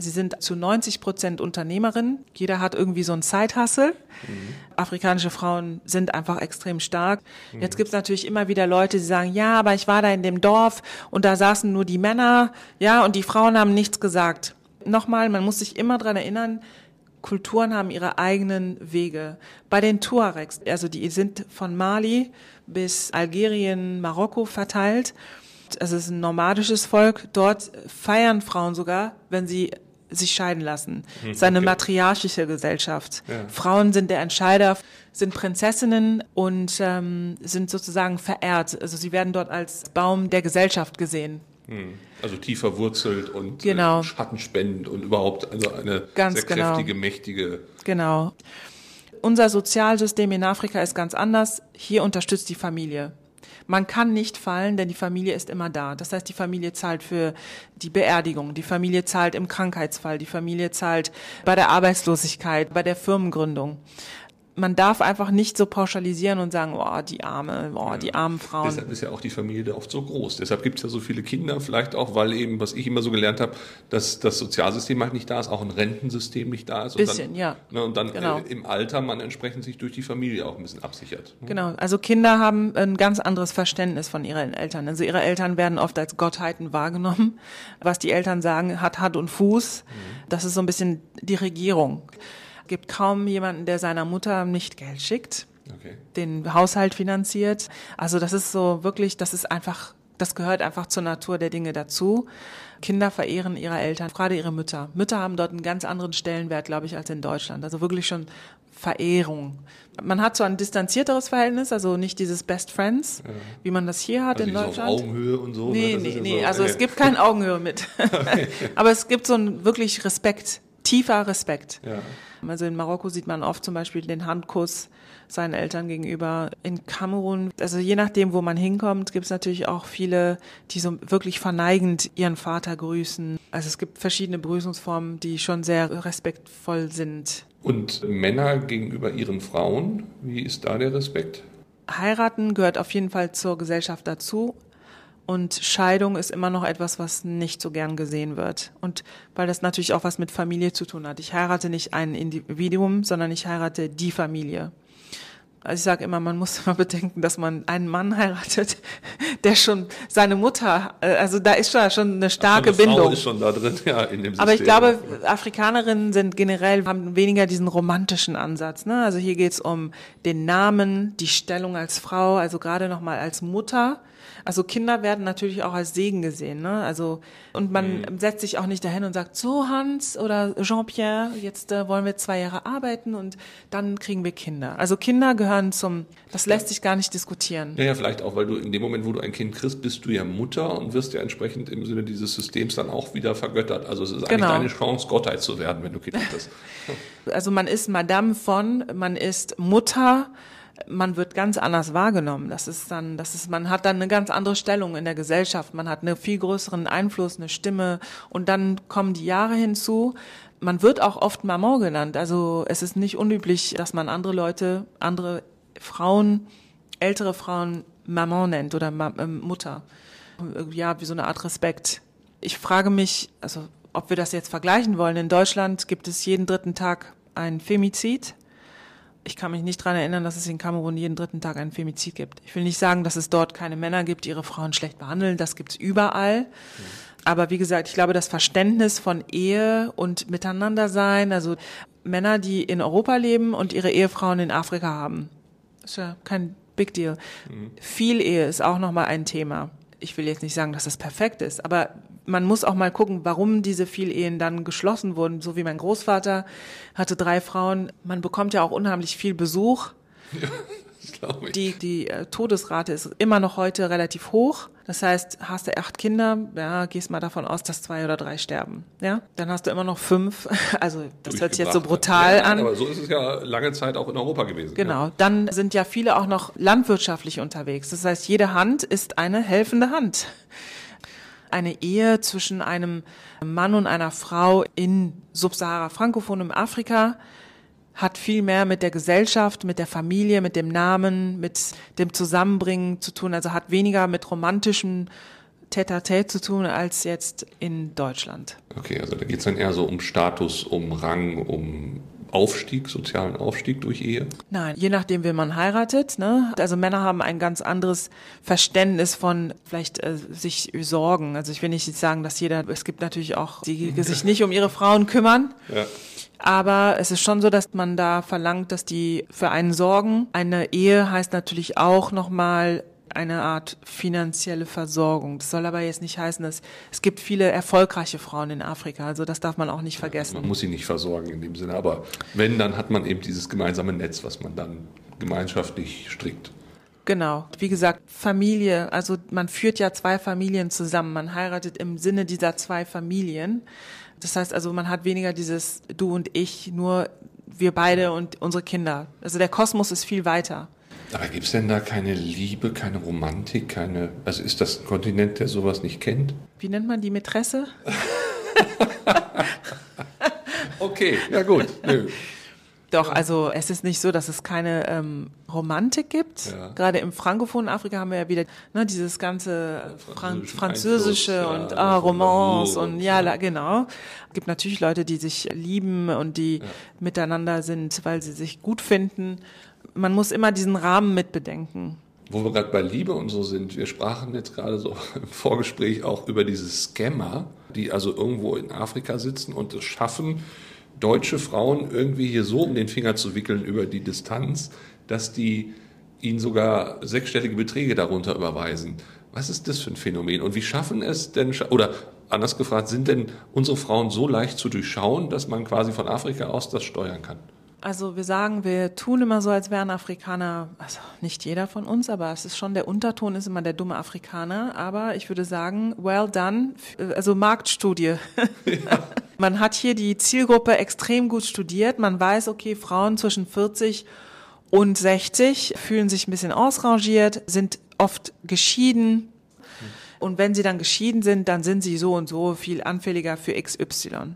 Sie sind zu 90 Prozent Unternehmerinnen. Jeder hat irgendwie so ein Side-Hustle. Mhm. Afrikanische Frauen sind einfach extrem stark. Mhm. Jetzt gibt es natürlich immer wieder Leute, die sagen, ja, aber ich war da in dem Dorf und da saßen nur die Männer, ja, und die Frauen haben nichts gesagt. Nochmal, man muss sich immer dran erinnern, Kulturen haben ihre eigenen Wege. Bei den Tuaregs, also die sind von Mali bis Algerien, Marokko verteilt. Also es ist ein nomadisches Volk. Dort feiern Frauen sogar, wenn sie sich scheiden lassen. Hm, es ist eine okay. matriarchische Gesellschaft. Ja. Frauen sind der Entscheider, sind Prinzessinnen und ähm, sind sozusagen verehrt. Also sie werden dort als Baum der Gesellschaft gesehen. Hm. Also tief verwurzelt und genau. äh, schattenspendend und überhaupt also eine ganz sehr genau. kräftige, mächtige. Genau. Unser Sozialsystem in Afrika ist ganz anders. Hier unterstützt die Familie. Man kann nicht fallen, denn die Familie ist immer da. Das heißt, die Familie zahlt für die Beerdigung, die Familie zahlt im Krankheitsfall, die Familie zahlt bei der Arbeitslosigkeit, bei der Firmengründung man darf einfach nicht so pauschalisieren und sagen, oh, die arme, oh, die armen Frauen. Deshalb ist ja auch die Familie oft so groß. Deshalb gibt es ja so viele Kinder, vielleicht auch, weil eben, was ich immer so gelernt habe, dass das Sozialsystem halt nicht da ist, auch ein Rentensystem nicht da ist. Bisschen, dann, ja. Ne, und dann genau. äh, im Alter man entsprechend sich durch die Familie auch ein bisschen absichert. Ne? Genau, also Kinder haben ein ganz anderes Verständnis von ihren Eltern. Also ihre Eltern werden oft als Gottheiten wahrgenommen. Was die Eltern sagen, hat Hand und Fuß. Mhm. Das ist so ein bisschen die Regierung gibt kaum jemanden, der seiner Mutter nicht Geld schickt, okay. den Haushalt finanziert. Also das ist so wirklich, das ist einfach, das gehört einfach zur Natur der Dinge dazu. Kinder verehren ihre Eltern, gerade ihre Mütter. Mütter haben dort einen ganz anderen Stellenwert, glaube ich, als in Deutschland. Also wirklich schon Verehrung. Man hat so ein distanzierteres Verhältnis, also nicht dieses Best Friends, ja. wie man das hier hat also in Deutschland. Auf Augenhöhe und so. Nee, ne? nee, nee. So, also es gibt keine Augenhöhe mit. Aber es gibt so ein wirklich Respekt, tiefer Respekt. Ja. Also in Marokko sieht man oft zum Beispiel den Handkuss seinen Eltern gegenüber. In Kamerun, also je nachdem, wo man hinkommt, gibt es natürlich auch viele, die so wirklich verneigend ihren Vater grüßen. Also es gibt verschiedene Begrüßungsformen, die schon sehr respektvoll sind. Und Männer gegenüber ihren Frauen, wie ist da der Respekt? Heiraten gehört auf jeden Fall zur Gesellschaft dazu. Und Scheidung ist immer noch etwas, was nicht so gern gesehen wird. Und weil das natürlich auch was mit Familie zu tun hat. Ich heirate nicht ein Individuum, sondern ich heirate die Familie. Also ich sage immer, man muss immer bedenken, dass man einen Mann heiratet, der schon seine Mutter, äh, also da ist schon, schon eine starke Ach, eine Bindung. Frau ist schon da drin, ja, in dem System. Aber ich glaube, Afrikanerinnen sind generell, haben weniger diesen romantischen Ansatz. Ne? Also hier geht's um den Namen, die Stellung als Frau, also gerade nochmal als Mutter also Kinder werden natürlich auch als Segen gesehen, ne? Also und man mhm. setzt sich auch nicht dahin und sagt, so Hans oder Jean-Pierre, jetzt äh, wollen wir zwei Jahre arbeiten und dann kriegen wir Kinder. Also Kinder gehören zum, das lässt sich gar nicht diskutieren. Ja, ja, vielleicht auch, weil du in dem Moment, wo du ein Kind kriegst, bist du ja Mutter und wirst ja entsprechend im Sinne dieses Systems dann auch wieder vergöttert. Also es ist eigentlich genau. deine Chance, Gottheit zu werden, wenn du Kinder hast. also man ist Madame von, man ist Mutter, man wird ganz anders wahrgenommen. Das ist dann, das ist, man hat dann eine ganz andere Stellung in der Gesellschaft. Man hat einen viel größeren Einfluss, eine Stimme. Und dann kommen die Jahre hinzu. Man wird auch oft Maman genannt. Also es ist nicht unüblich, dass man andere Leute, andere Frauen, ältere Frauen Maman nennt oder Ma äh, Mutter. ja, wie so eine Art Respekt. Ich frage mich, also ob wir das jetzt vergleichen wollen. In Deutschland gibt es jeden dritten Tag ein Femizid. Ich kann mich nicht daran erinnern, dass es in Kamerun jeden dritten Tag einen Femizid gibt. Ich will nicht sagen, dass es dort keine Männer gibt, die ihre Frauen schlecht behandeln. Das gibt es überall. Aber wie gesagt, ich glaube, das Verständnis von Ehe und Miteinandersein, also Männer, die in Europa leben und ihre Ehefrauen in Afrika haben, ist ja kein Big Deal. Mhm. Viel Ehe ist auch nochmal ein Thema. Ich will jetzt nicht sagen, dass das perfekt ist, aber man muss auch mal gucken, warum diese Vielehen dann geschlossen wurden. So wie mein Großvater hatte drei Frauen. Man bekommt ja auch unheimlich viel Besuch. Ja. Die, die äh, Todesrate ist immer noch heute relativ hoch. Das heißt, hast du acht Kinder, ja, gehst mal davon aus, dass zwei oder drei sterben. Ja, dann hast du immer noch fünf. Also das hört sich jetzt so brutal ja, an. Aber so ist es ja lange Zeit auch in Europa gewesen. Genau. Ja. Dann sind ja viele auch noch landwirtschaftlich unterwegs. Das heißt, jede Hand ist eine helfende Hand eine Ehe zwischen einem Mann und einer Frau in Subsahara-Frankophonem Afrika hat viel mehr mit der Gesellschaft, mit der Familie, mit dem Namen, mit dem Zusammenbringen zu tun, also hat weniger mit romantischem Tête-à-Tête zu tun als jetzt in Deutschland. Okay, also da geht es dann eher so um Status, um Rang, um Aufstieg, sozialen Aufstieg durch Ehe? Nein, je nachdem, wie man heiratet. Ne? Also Männer haben ein ganz anderes Verständnis von vielleicht äh, sich sorgen. Also ich will nicht sagen, dass jeder, es gibt natürlich auch, die sich nicht um ihre Frauen kümmern. Ja. Aber es ist schon so, dass man da verlangt, dass die für einen sorgen. Eine Ehe heißt natürlich auch nochmal eine Art finanzielle Versorgung. Das soll aber jetzt nicht heißen, dass es gibt viele erfolgreiche Frauen in Afrika, also das darf man auch nicht vergessen. Man muss sie nicht versorgen in dem Sinne, aber wenn, dann hat man eben dieses gemeinsame Netz, was man dann gemeinschaftlich strickt. Genau. Wie gesagt, Familie, also man führt ja zwei Familien zusammen, man heiratet im Sinne dieser zwei Familien. Das heißt also, man hat weniger dieses Du und ich, nur wir beide und unsere Kinder. Also der Kosmos ist viel weiter. Aber gibt es denn da keine Liebe, keine Romantik, keine. Also ist das ein Kontinent, der sowas nicht kennt? Wie nennt man die Mätresse? okay, ja gut. Nö. Doch, also es ist nicht so, dass es keine ähm, Romantik gibt. Ja. Gerade im frankophonen Afrika haben wir ja wieder ne, dieses ganze Fran französische und ah, Romance und, und ja, so. genau. Es gibt natürlich Leute, die sich lieben und die ja. miteinander sind, weil sie sich gut finden man muss immer diesen Rahmen mitbedenken. Wo wir gerade bei Liebe und so sind, wir sprachen jetzt gerade so im Vorgespräch auch über diese Scammer, die also irgendwo in Afrika sitzen und es schaffen, deutsche Frauen irgendwie hier so um den Finger zu wickeln über die Distanz, dass die ihnen sogar sechsstellige Beträge darunter überweisen. Was ist das für ein Phänomen? Und wie schaffen es denn, oder anders gefragt, sind denn unsere Frauen so leicht zu durchschauen, dass man quasi von Afrika aus das steuern kann? Also wir sagen, wir tun immer so, als wären Afrikaner, also nicht jeder von uns, aber es ist schon der Unterton ist immer der dumme Afrikaner. Aber ich würde sagen, well done, also Marktstudie. Ja. Man hat hier die Zielgruppe extrem gut studiert. Man weiß, okay, Frauen zwischen 40 und 60 fühlen sich ein bisschen ausrangiert, sind oft geschieden. Und wenn sie dann geschieden sind, dann sind sie so und so viel anfälliger für XY.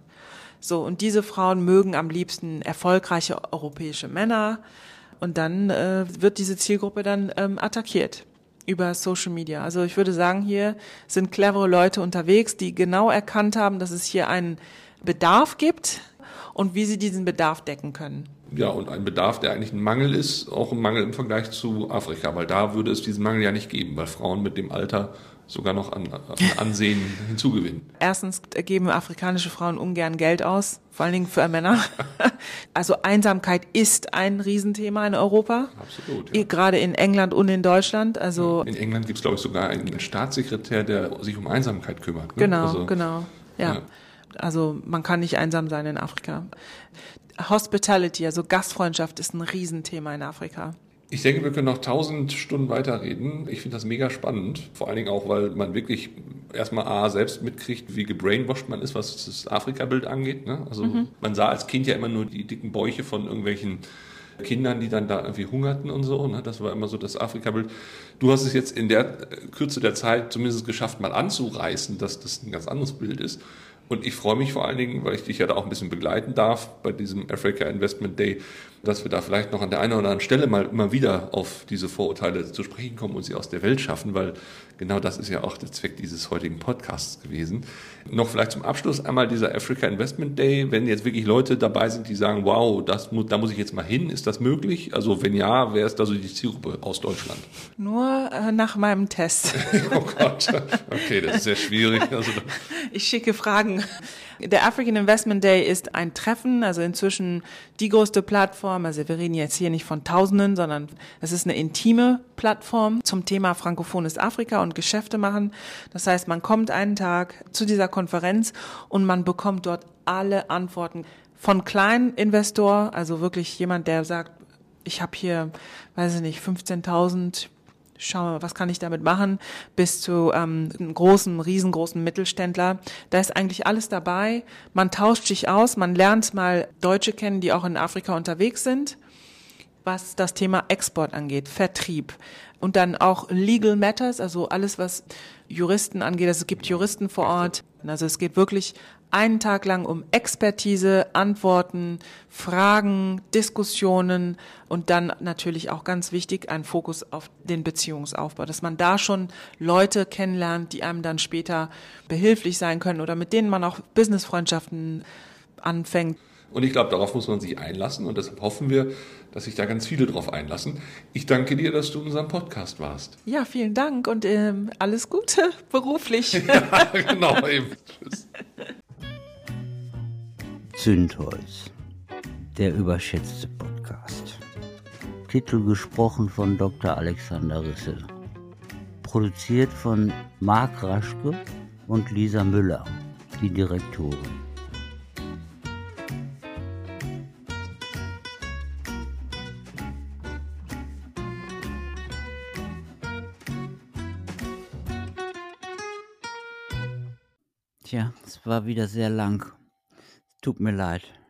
So, und diese Frauen mögen am liebsten erfolgreiche europäische Männer. Und dann äh, wird diese Zielgruppe dann ähm, attackiert über Social Media. Also ich würde sagen, hier sind clevere Leute unterwegs, die genau erkannt haben, dass es hier einen Bedarf gibt und wie sie diesen Bedarf decken können. Ja, und ein Bedarf, der eigentlich ein Mangel ist, auch ein Mangel im Vergleich zu Afrika, weil da würde es diesen Mangel ja nicht geben, weil Frauen mit dem Alter sogar noch an, an Ansehen hinzugewinnen. Erstens geben afrikanische Frauen ungern Geld aus, vor allen Dingen für Männer. Also Einsamkeit ist ein Riesenthema in Europa. Absolut. Ja. Gerade in England und in Deutschland. Also in England gibt es, glaube ich, sogar einen Staatssekretär, der sich um Einsamkeit kümmert. Ne? Genau, also, genau. ja. ja. Also man kann nicht einsam sein in Afrika. Hospitality, also Gastfreundschaft, ist ein Riesenthema in Afrika. Ich denke, wir können noch tausend Stunden weiterreden. Ich finde das mega spannend. Vor allen Dingen auch, weil man wirklich erstmal A, selbst mitkriegt, wie gebrainwashed man ist, was das Afrika-Bild angeht. Ne? Also mhm. man sah als Kind ja immer nur die dicken Bäuche von irgendwelchen Kindern, die dann da irgendwie hungerten und so. Ne? Das war immer so das Afrika-Bild. Du hast es jetzt in der Kürze der Zeit zumindest geschafft, mal anzureißen, dass das ein ganz anderes Bild ist. Und ich freue mich vor allen Dingen, weil ich dich ja da auch ein bisschen begleiten darf bei diesem Africa Investment Day, dass wir da vielleicht noch an der einen oder anderen Stelle mal immer wieder auf diese Vorurteile zu sprechen kommen und sie aus der Welt schaffen, weil genau das ist ja auch der Zweck dieses heutigen Podcasts gewesen. Noch vielleicht zum Abschluss einmal dieser Africa Investment Day. Wenn jetzt wirklich Leute dabei sind, die sagen, wow, das muss, da muss ich jetzt mal hin, ist das möglich? Also wenn ja, wer ist da so die Zielgruppe aus Deutschland? Nur äh, nach meinem Test. oh Gott, okay, das ist sehr schwierig. Also, ich schicke Fragen. Der African Investment Day ist ein Treffen, also inzwischen die größte Plattform. Also wir reden jetzt hier nicht von Tausenden, sondern es ist eine intime Plattform zum Thema frankophones Afrika und Geschäfte machen. Das heißt, man kommt einen Tag zu dieser Konferenz und man bekommt dort alle Antworten von kleinen Investor, also wirklich jemand, der sagt, ich habe hier, weiß ich nicht, 15.000 schauen wir mal, was kann ich damit machen, bis zu ähm, einem großen, riesengroßen Mittelständler. Da ist eigentlich alles dabei. Man tauscht sich aus, man lernt mal Deutsche kennen, die auch in Afrika unterwegs sind, was das Thema Export angeht, Vertrieb und dann auch Legal Matters, also alles, was Juristen angeht. Also es gibt Juristen vor Ort. Also es geht wirklich einen Tag lang um Expertise, Antworten, Fragen, Diskussionen und dann natürlich auch ganz wichtig ein Fokus auf den Beziehungsaufbau, dass man da schon Leute kennenlernt, die einem dann später behilflich sein können oder mit denen man auch Businessfreundschaften anfängt. Und ich glaube, darauf muss man sich einlassen und deshalb hoffen wir, dass sich da ganz viele drauf einlassen. Ich danke dir, dass du in unserem Podcast warst. Ja, vielen Dank und ähm, alles Gute beruflich. ja, genau. Eben. Tschüss. Zündholz, der überschätzte Podcast. Titel gesprochen von Dr. Alexander Risse. Produziert von Marc Raschke und Lisa Müller, die Direktorin. Tja, es war wieder sehr lang. Tut mir leid.